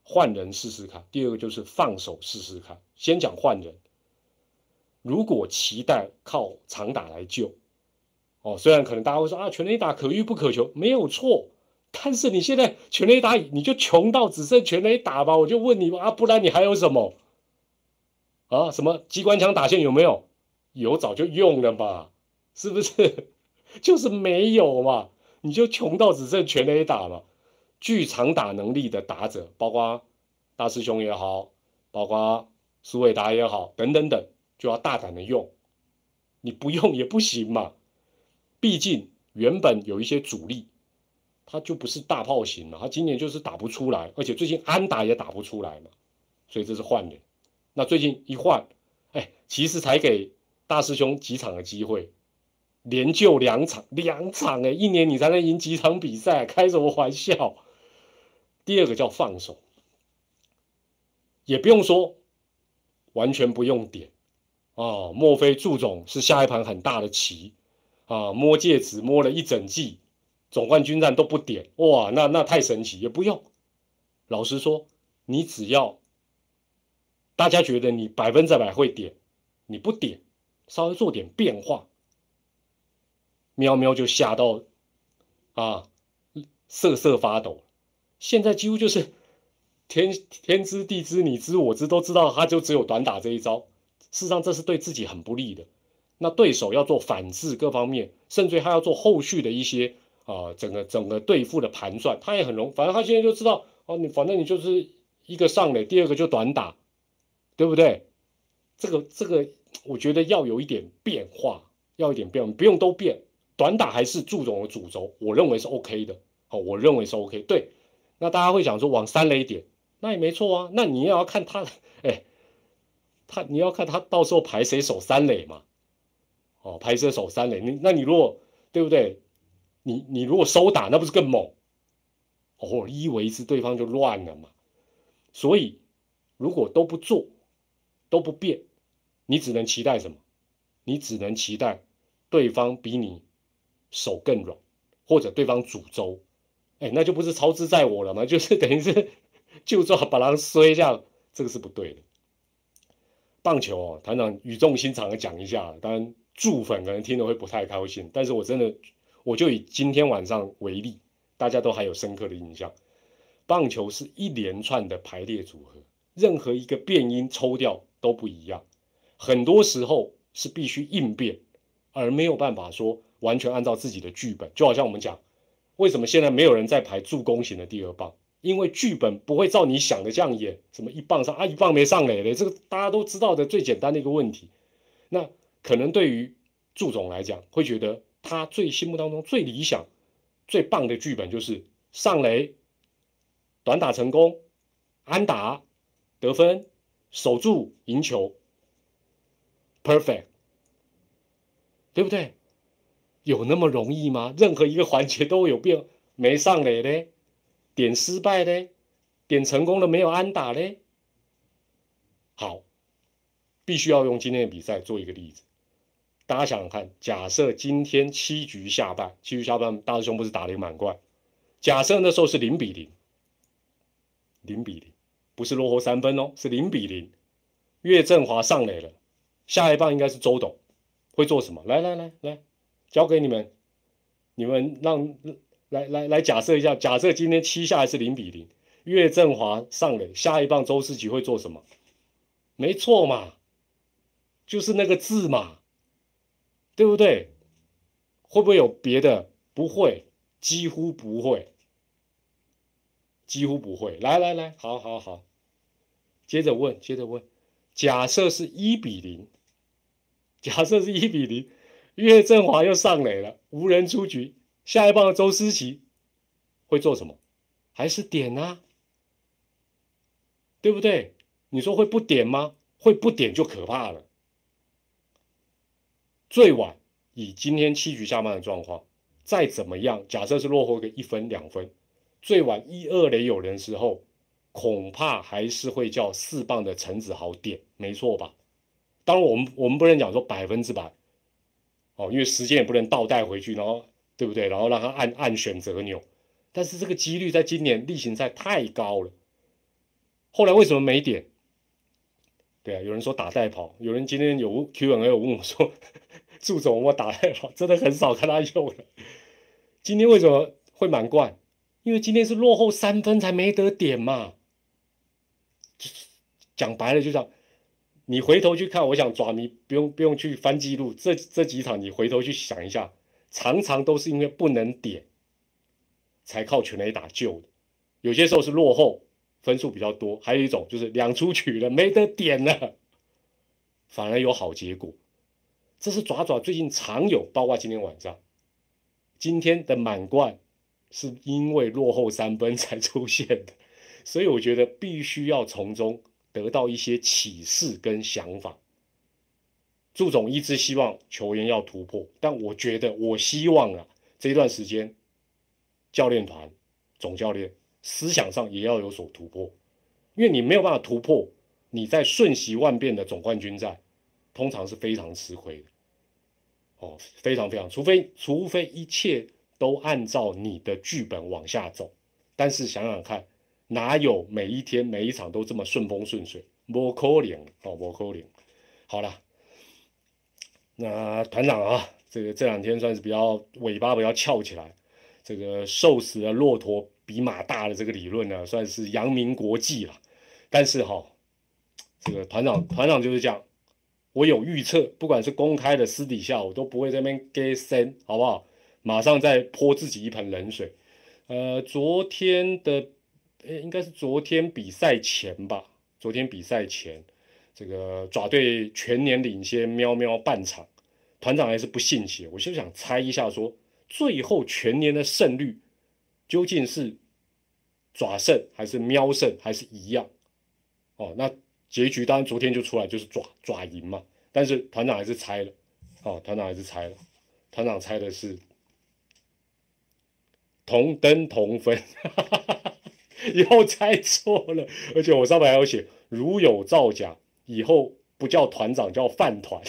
换人试试看，第二个就是放手试试看。先讲换人，如果期待靠长打来救，哦，虽然可能大家会说啊，全垒打可遇不可求，没有错。但是你现在全垒打你就穷到只剩全垒打吧？我就问你啊，不然你还有什么？啊，什么机关枪打线有没有？有早就用了嘛，是不是？就是没有嘛，你就穷到只剩全垒打嘛。具长打能力的打者，包括大师兄也好，包括苏伟达也好，等等等，就要大胆的用。你不用也不行嘛，毕竟原本有一些主力，他就不是大炮型了，他今年就是打不出来，而且最近安打也打不出来嘛，所以这是换人。那最近一换，哎，其实才给大师兄几场的机会，连救两场，两场哎，一年你才能赢几场比赛，开什么玩笑？第二个叫放手，也不用说，完全不用点啊！莫非祝总是下一盘很大的棋啊？摸戒指摸了一整季，总冠军战都不点哇？那那太神奇，也不用。老实说，你只要大家觉得你百分之百会点，你不点，稍微做点变化，喵喵就吓到啊，瑟瑟发抖。现在几乎就是天天知地知你知我知都知道，他就只有短打这一招。事实上，这是对自己很不利的。那对手要做反制各方面，甚至他要做后续的一些啊，整个整个对付的盘算，他也很容。反正他现在就知道哦，你反正你就是一个上垒，第二个就短打，对不对？这个这个，我觉得要有一点变化，要一点变，不用都变，短打还是注重的主轴，我认为是 OK 的。好，我认为是 OK，对。那大家会想说往三垒点，那也没错啊。那你也要看他，哎，他你要看他到时候排谁守三垒嘛？哦，排谁守三垒？你那你如果对不对？你你如果收打，那不是更猛？哦，一为之，对方就乱了嘛。所以如果都不做，都不变，你只能期待什么？你只能期待对方比你手更软，或者对方主轴，哎，那就不是操之在我了吗？就是等于是 就做把狼摔下，这个是不对的。棒球哦，团长语重心长的讲一下，当然助粉可能听了会不太高兴，但是我真的，我就以今天晚上为例，大家都还有深刻的印象。棒球是一连串的排列组合，任何一个变音抽掉都不一样，很多时候是必须应变，而没有办法说完全按照自己的剧本。就好像我们讲，为什么现在没有人在排助攻型的第二棒？因为剧本不会照你想的这样演，什么一棒上啊一棒没上垒嘞，这个大家都知道的最简单的一个问题。那可能对于祝总来讲，会觉得他最心目当中最理想、最棒的剧本就是上垒、短打成功、安打、得分、守住、赢球，perfect，对不对？有那么容易吗？任何一个环节都有变，没上垒嘞。点失败嘞，点成功了没有安打嘞？好，必须要用今天的比赛做一个例子。大家想想看，假设今天七局下半，七局下半大师兄不是打了一个满贯？假设那时候是零比零，零比零，不是落后三分哦，是零比零。岳振华上垒了，下一棒应该是周董，会做什么？来来来来，交给你们，你们让。来来来，假设一下，假设今天七下还是零比零，岳振华上垒，下一棒周思齐会做什么？没错嘛，就是那个字嘛，对不对？会不会有别的？不会，几乎不会，几乎不会。来来来，好好好，接着问，接着问，假设是一比零，假设是一比零，岳振华又上垒了，无人出局。下一棒的周思齐会做什么？还是点啊？对不对？你说会不点吗？会不点就可怕了。最晚以今天七局下半的状况，再怎么样，假设是落后个一分两分，最晚一二垒有人时候，恐怕还是会叫四棒的陈子豪点，没错吧？当然，我们我们不能讲说百分之百哦，因为时间也不能倒带回去，然后。对不对？然后让他按按选择钮，但是这个几率在今年例行赛太高了。后来为什么没点？对啊，有人说打代跑，有人今天有 Q&A 有问我说：“ 祝总，我打代跑真的很少看他用了。今天为什么会满贯？因为今天是落后三分才没得点嘛。讲白了就这样，你回头去看，我想抓你不用不用去翻记录，这这几场你回头去想一下。”常常都是因为不能点，才靠全垒打救的。有些时候是落后，分数比较多；还有一种就是两出局了，没得点了，反而有好结果。这是爪爪最近常有，包括今天晚上，今天的满贯是因为落后三分才出现的。所以我觉得必须要从中得到一些启示跟想法。祝总一直希望球员要突破，但我觉得我希望啊，这一段时间教练团、总教练思想上也要有所突破，因为你没有办法突破，你在瞬息万变的总冠军战，通常是非常吃亏的。哦，非常非常，除非除非一切都按照你的剧本往下走，但是想想看，哪有每一天每一场都这么顺风顺水？不可能哦，不可能。好了。那团长啊，这个这两天算是比较尾巴比较翘起来，这个瘦死的骆驼比马大的这个理论呢，算是扬名国际了。但是哈，这个团长团长就是这样，我有预测，不管是公开的私底下，我都不会在那边给生，好不好？马上再泼自己一盆冷水。呃，昨天的，呃，应该是昨天比赛前吧，昨天比赛前。这个爪队全年领先喵喵半场，团长还是不信邪，我就想猜一下，说最后全年的胜率究竟是爪胜还是喵胜，还是一样？哦，那结局当然昨天就出来，就是爪爪赢嘛。但是团长还是猜了，哦，团长还是猜了，团长猜的是同登同分，又猜错了，而且我上面还有写如有造假。以后不叫团长，叫饭团。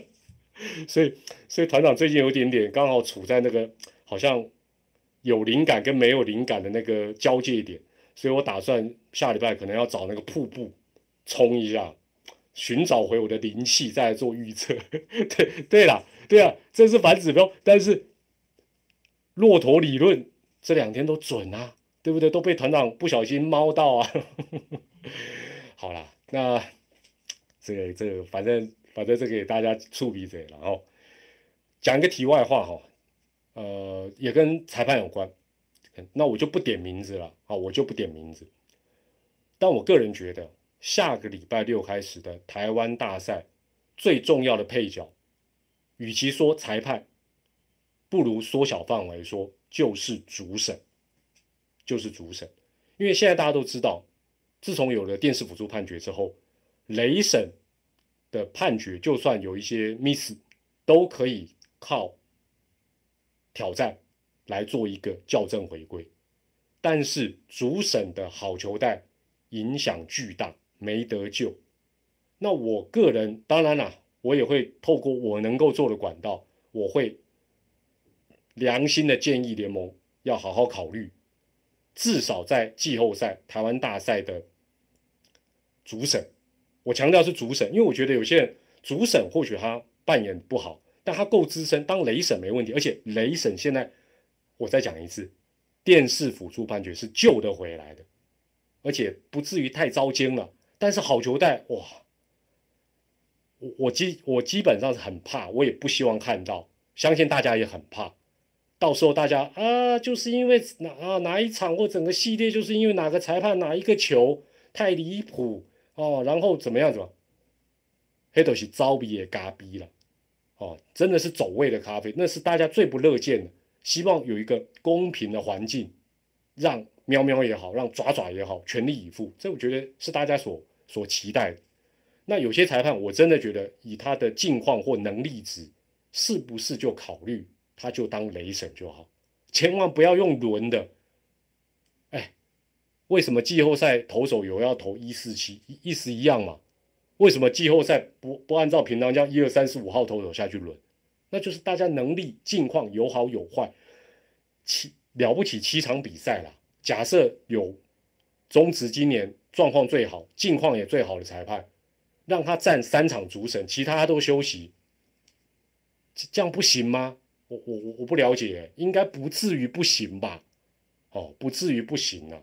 所以所以团长最近有点点刚好处在那个好像有灵感跟没有灵感的那个交界点，所以我打算下礼拜可能要找那个瀑布冲一下，寻找回我的灵气，再来做预测。对对啦，对啊，这是反指标，但是骆驼理论这两天都准啊，对不对？都被团长不小心猫到啊。好了，那这个这个反正。反正这个给大家触鼻子，然后讲个题外话哈，呃，也跟裁判有关，那我就不点名字了啊，我就不点名字。但我个人觉得，下个礼拜六开始的台湾大赛最重要的配角，与其说裁判，不如缩小范围说就是主审，就是主审。因为现在大家都知道，自从有了电视辅助判决之后，雷审。的判决，就算有一些 miss，都可以靠挑战来做一个校正回归。但是主审的好球带影响巨大，没得救。那我个人当然啦，我也会透过我能够做的管道，我会良心的建议联盟要好好考虑，至少在季后赛台湾大赛的主审。我强调是主审，因为我觉得有些人主审或许他扮演不好，但他够资深，当雷审没问题。而且雷审现在，我再讲一次，电视辅助判决是救得回来的，而且不至于太糟心了。但是好球带哇，我我基我基本上是很怕，我也不希望看到，相信大家也很怕。到时候大家啊，就是因为哪啊哪一场或整个系列，就是因为哪个裁判哪一个球太离谱。哦，然后怎么样？怎么？黑都是招逼也嘎逼了，哦，真的是走位的咖啡，那是大家最不乐见的。希望有一个公平的环境，让喵喵也好，让爪爪也好，全力以赴。这我觉得是大家所所期待的。那有些裁判，我真的觉得以他的境况或能力值，是不是就考虑他就当雷神就好？千万不要用轮的。哎为什么季后赛投手有要投一四七意思一样嘛？为什么季后赛不不按照平常这样一二三四五号投手下去轮？那就是大家能力境况有好有坏，七了不起七场比赛了。假设有中职今年状况最好、境况也最好的裁判，让他占三场主审，其他都休息，这样不行吗？我我我我不了解，应该不至于不行吧？哦，不至于不行啊。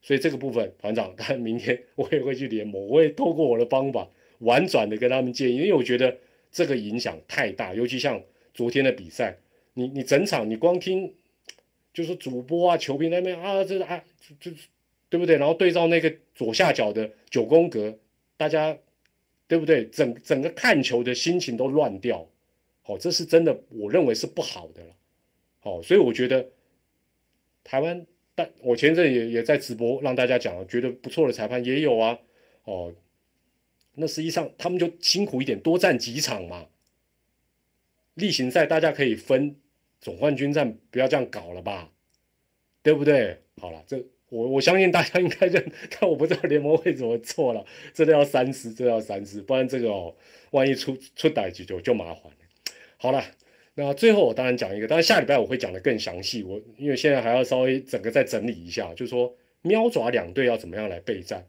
所以这个部分，团长，他明天我也会去联盟，我会透过我的方法婉转的跟他们建议，因为我觉得这个影响太大，尤其像昨天的比赛，你你整场你光听，就是主播啊、球评那边啊，这啊，就对不对？然后对照那个左下角的九宫格，大家对不对？整整个看球的心情都乱掉，好，这是真的，我认为是不好的了，好，所以我觉得台湾。但我前阵也也在直播，让大家讲，觉得不错的裁判也有啊，哦，那实际上他们就辛苦一点，多战几场嘛。例行赛大家可以分总冠军战，不要这样搞了吧，对不对？好了，这我我相信大家应该认，但我不知道联盟会怎么做了，真的要三思，真的要三思，不然这个哦，万一出出歹局就就麻烦了。好了。那最后我当然讲一个，但是下礼拜我会讲的更详细。我因为现在还要稍微整个再整理一下，就是说喵爪两队要怎么样来备战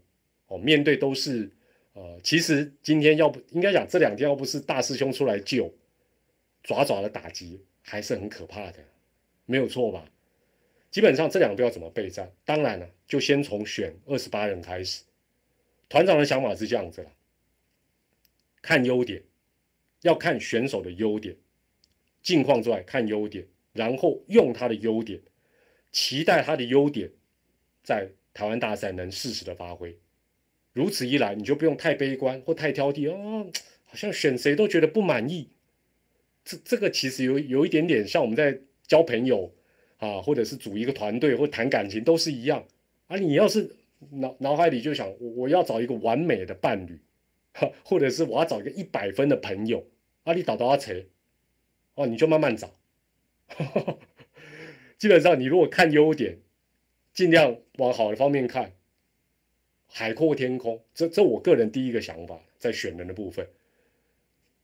哦。面对都是呃，其实今天要不应该讲这两天要不是大师兄出来救，爪爪的打击还是很可怕的，没有错吧？基本上这两队要怎么备战？当然了，就先从选二十八人开始。团长的想法是这样子了，看优点，要看选手的优点。近况之外，看优点，然后用他的优点，期待他的优点在台湾大赛能适时的发挥。如此一来，你就不用太悲观或太挑剔哦，好像选谁都觉得不满意。这这个其实有有一点点像我们在交朋友啊，或者是组一个团队或谈感情都是一样啊。你要是脑脑海里就想我我要找一个完美的伴侣，哈 或者是我要找一个一百分的朋友，啊，你找到阿谁？哦，你就慢慢找。基本上，你如果看优点，尽量往好的方面看，海阔天空。这这我个人第一个想法，在选人的部分。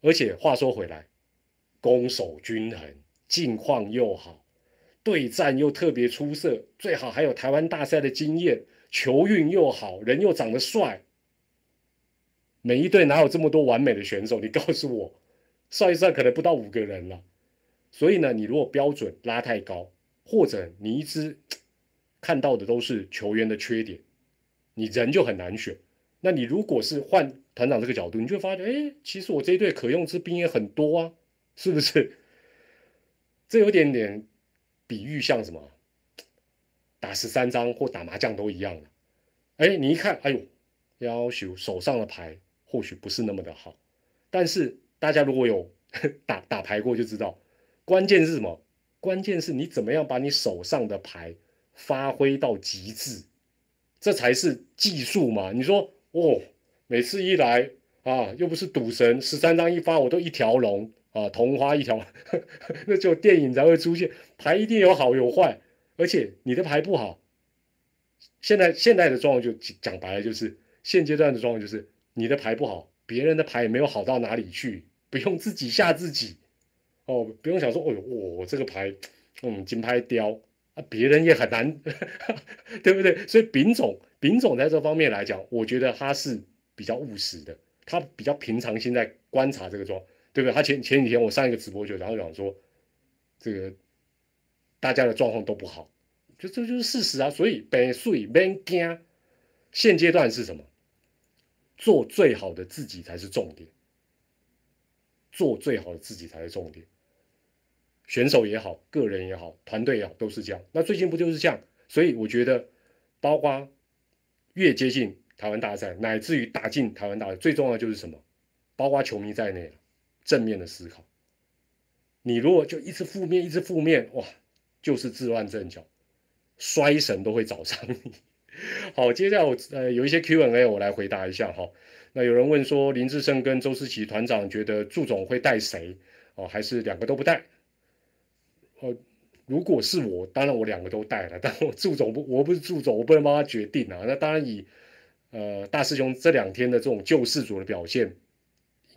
而且话说回来，攻守均衡，近况又好，对战又特别出色，最好还有台湾大赛的经验，球运又好，人又长得帅。每一队哪有这么多完美的选手？你告诉我，算一算可能不到五个人了。所以呢，你如果标准拉太高，或者你一直 看到的都是球员的缺点，你人就很难选。那你如果是换团长这个角度，你就会发觉，哎，其实我这一队可用之兵也很多啊，是不是？这有点点比喻，像什么打十三张或打麻将都一样的。哎，你一看，哎呦，要求手上的牌或许不是那么的好，但是大家如果有 打打牌过就知道。关键是什么？关键是你怎么样把你手上的牌发挥到极致，这才是技术嘛。你说哦，每次一来啊，又不是赌神，十三张一发我都一条龙啊，同花一条，那就电影才会出现。牌一定有好有坏，而且你的牌不好，现在现在的状况就讲白了，就是现阶段的状况就是你的牌不好，别人的牌也没有好到哪里去，不用自己吓自己。哦，不用想说，哦呦，我这个牌，嗯，金牌雕啊，别人也很难，对不对？所以丙总，丙总在这方面来讲，我觉得他是比较务实的，他比较平常心在观察这个状，对不对？他前前几天我上一个直播就然后讲说，这个大家的状况都不好，就这就是事实啊。所以本税免惊，现阶段是什么？做最好的自己才是重点，做最好的自己才是重点。选手也好，个人也好，团队也好，都是这样。那最近不就是这样？所以我觉得，包括越接近台湾大赛，乃至于打进台湾大赛，最重要的就是什么？包括球迷在内，正面的思考。你如果就一直负面，一直负面，哇，就是自乱阵脚，衰神都会找上你。好，接下来我呃有一些 Q&A，我来回答一下哈。那有人问说，林志胜跟周思齐团长觉得祝总会带谁？哦，还是两个都不带？呃，如果是我，当然我两个都带了。但我祝总不，我不是祝总，我不能帮他决定啊。那当然以呃大师兄这两天的这种救世主的表现，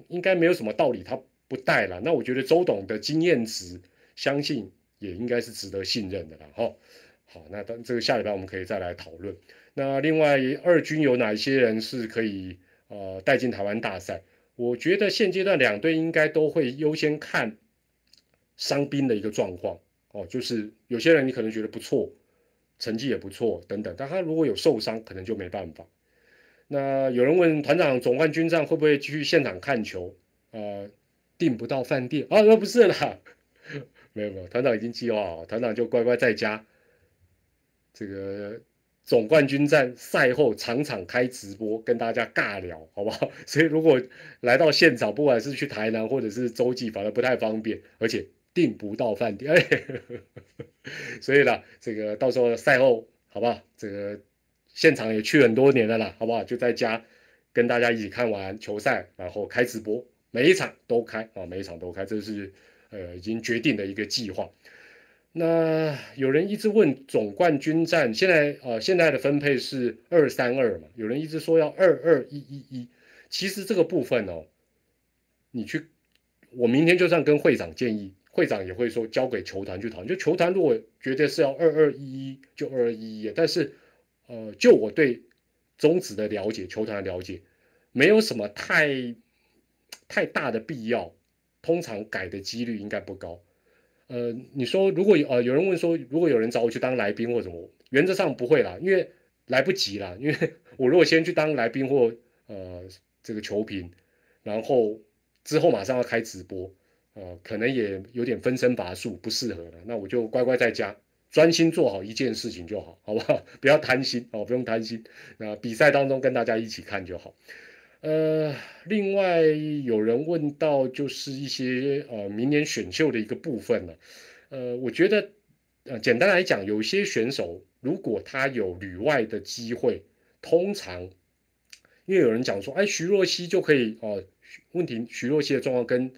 应该没有什么道理他不带了。那我觉得周董的经验值，相信也应该是值得信任的了。哈，好，那等这个下礼拜我们可以再来讨论。那另外二军有哪一些人是可以呃带进台湾大赛？我觉得现阶段两队应该都会优先看。伤兵的一个状况哦，就是有些人你可能觉得不错，成绩也不错等等，但他如果有受伤，可能就没办法。那有人问团长，总冠军战会不会去现场看球？呃，订不到饭店啊？那不是啦，没有没有，团长已经计划好，团长就乖乖在家。这个总冠军战赛后场场开直播，跟大家尬聊，好不好？所以如果来到现场，不管是去台南或者是洲际，反而不太方便，而且。订不到饭店，所以呢，这个到时候赛后，好不好？这个现场也去很多年了啦，好不好？就在家跟大家一起看完球赛，然后开直播，每一场都开啊，每一场都开，这是呃已经决定的一个计划。那有人一直问总冠军战，现在呃现在的分配是二三二嘛？有人一直说要二二一一一，其实这个部分哦，你去，我明天就算跟会长建议。会长也会说交给球团去讨论，就球团如果觉得是要二二一一就二二一一，但是，呃，就我对宗旨的了解，球团的了解，没有什么太太大的必要，通常改的几率应该不高。呃，你说如果有呃有人问说，如果有人找我去当来宾或什么，原则上不会啦，因为来不及啦，因为我如果先去当来宾或呃这个球评，然后之后马上要开直播。呃，可能也有点分身乏术，不适合了。那我就乖乖在家，专心做好一件事情就好，好不好？不要贪心哦，不用贪心。那比赛当中跟大家一起看就好。呃，另外有人问到，就是一些呃明年选秀的一个部分呢。呃，我觉得呃简单来讲，有些选手如果他有旅外的机会，通常因为有人讲说，哎，徐若曦就可以哦。问题徐若曦的状况跟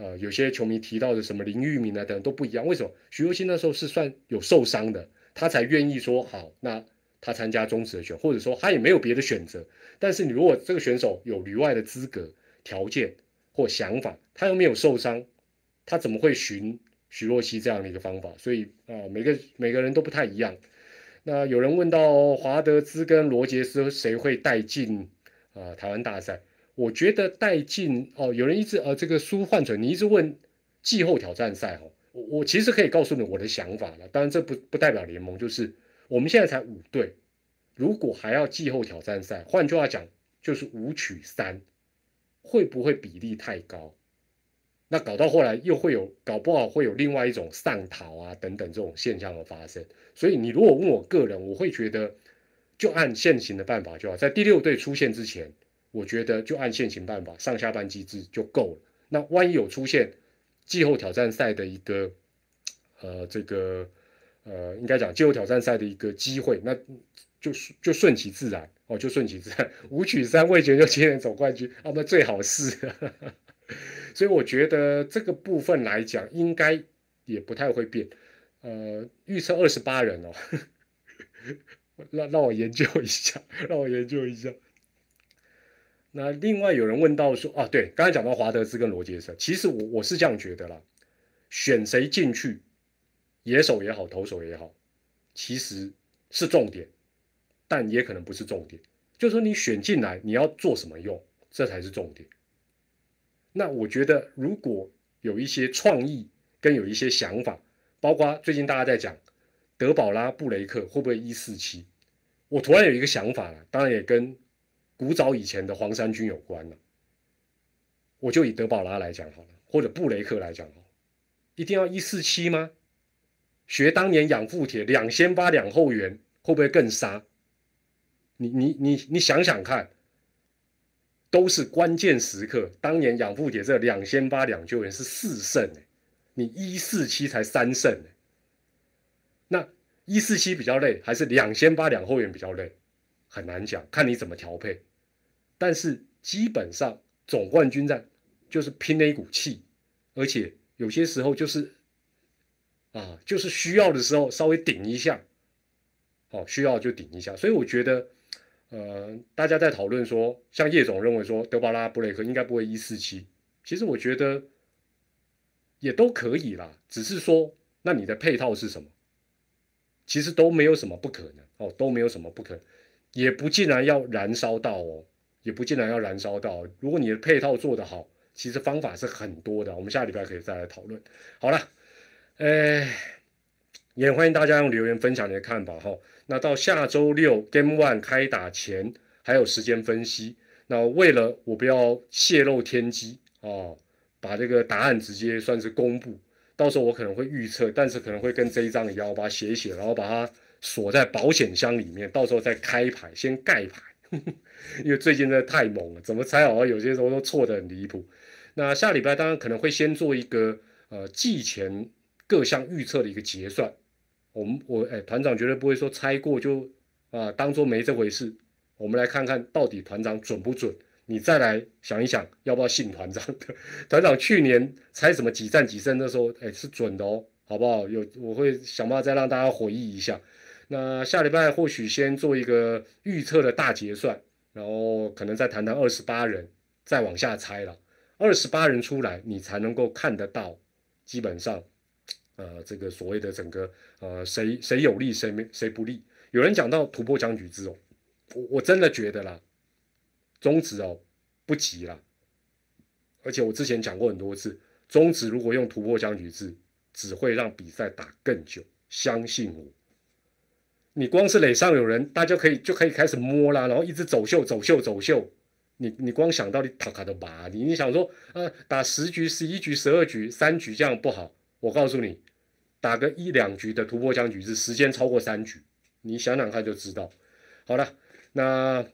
呃，有些球迷提到的什么林玉明啊等都不一样，为什么？徐若曦那时候是算有受伤的，他才愿意说好，那他参加中职的选，或者说他也没有别的选择。但是你如果这个选手有旅外的资格、条件或想法，他又没有受伤，他怎么会寻徐若曦这样的一个方法？所以啊，每个每个人都不太一样。那有人问到华德兹跟罗杰斯谁会带进啊台湾大赛？我觉得带进哦，有人一直呃这个苏焕成，你一直问季后挑战赛哦，我我其实可以告诉你我的想法了。当然这不不代表联盟，就是我们现在才五队，如果还要季后挑战赛，换句话讲就是五取三，会不会比例太高？那搞到后来又会有搞不好会有另外一种上逃啊等等这种现象的发生。所以你如果问我个人，我会觉得就按现行的办法就好，在第六队出现之前。我觉得就按现行办法，上下班机制就够了。那万一有出现季后挑战赛的一个呃这个呃应该讲季后挑战赛的一个机会，那就就顺其自然哦，就顺其自然。五取三未决就今年总冠军，那最好是。所以我觉得这个部分来讲，应该也不太会变。呃，预测二十八人哦，让让我研究一下，让我研究一下。那另外有人问到说啊，对，刚才讲到华德兹跟罗杰斯，其实我我是这样觉得啦，选谁进去，野手也好，投手也好，其实是重点，但也可能不是重点。就是说你选进来，你要做什么用，这才是重点。那我觉得如果有一些创意跟有一些想法，包括最近大家在讲德保拉布雷克会不会一四七，我突然有一个想法了，当然也跟。古早以前的黄山军有关了，我就以德保拉来讲好了，或者布雷克来讲好，一定要一四七吗？学当年养父铁两先发两后援会不会更杀？你你你你想想看，都是关键时刻，当年养父铁这两先发两救援是四胜哎，你一四七才三胜哎，那一四七比较累，还是两先发两后援比较累？很难讲，看你怎么调配。但是基本上总冠军战就是拼那一股气，而且有些时候就是啊，就是需要的时候稍微顶一下，哦，需要就顶一下。所以我觉得，呃，大家在讨论说，像叶总认为说德巴拉布雷克应该不会一四七，其实我觉得也都可以啦，只是说那你的配套是什么？其实都没有什么不可能哦，都没有什么不可能，也不竟然要燃烧到哦。也不尽然要燃烧到。如果你的配套做得好，其实方法是很多的。我们下礼拜可以再来讨论。好了，呃，也欢迎大家用留言分享你的看法哈。那到下周六 Game One 开打前还有时间分析。那为了我不要泄露天机哦，把这个答案直接算是公布。到时候我可能会预测，但是可能会跟这一张一样，我把它写一写，然后把它锁在保险箱里面，到时候再开牌，先盖牌。因为最近真的太猛了，怎么猜好像？有些时候都错得很离谱。那下礼拜当然可能会先做一个呃季前各项预测的一个结算。我们我哎团长绝对不会说猜过就啊当做没这回事。我们来看看到底团长准不准？你再来想一想，要不要信团长的？团长去年猜什么几战几胜的时候，哎是准的哦，好不好？有我会想办法再让大家回忆一下。那下礼拜或许先做一个预测的大结算，然后可能再谈谈二十八人，再往下猜了。二十八人出来，你才能够看得到，基本上，呃，这个所谓的整个呃谁谁有利谁没谁不利。有人讲到突破僵局制哦，我我真的觉得啦，中指哦不急啦，而且我之前讲过很多次，中指如果用突破僵局制，只会让比赛打更久，相信我。你光是垒上有人，大家可以就可以开始摸啦，然后一直走秀走秀走秀。你你光想到你塔卡的吧，你你想说啊，打十局、十一局、十二局、三局这样不好。我告诉你，打个一两局的突破僵局是时间超过三局，你想想看就知道。好了，那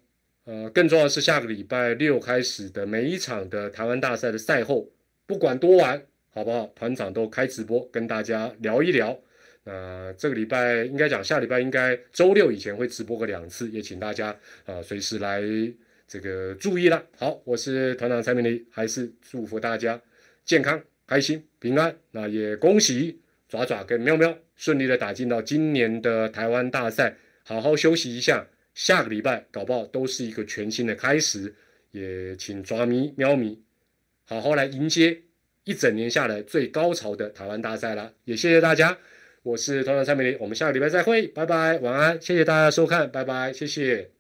呃更重要的是下个礼拜六开始的每一场的台湾大赛的赛后，不管多晚，好不好？团长都开直播跟大家聊一聊。呃这个礼拜应该讲，下礼拜应该周六以前会直播个两次，也请大家啊随时来这个注意了。好，我是团长蔡明礼，还是祝福大家健康、开心、平安。那也恭喜爪爪跟喵喵顺利的打进到今年的台湾大赛，好好休息一下，下个礼拜搞不好都是一个全新的开始。也请爪迷、喵迷好好来迎接一整年下来最高潮的台湾大赛了。也谢谢大家，我是团长蔡美玲，我们下个礼拜再会，拜拜，晚安，谢谢大家收看，拜拜，谢谢。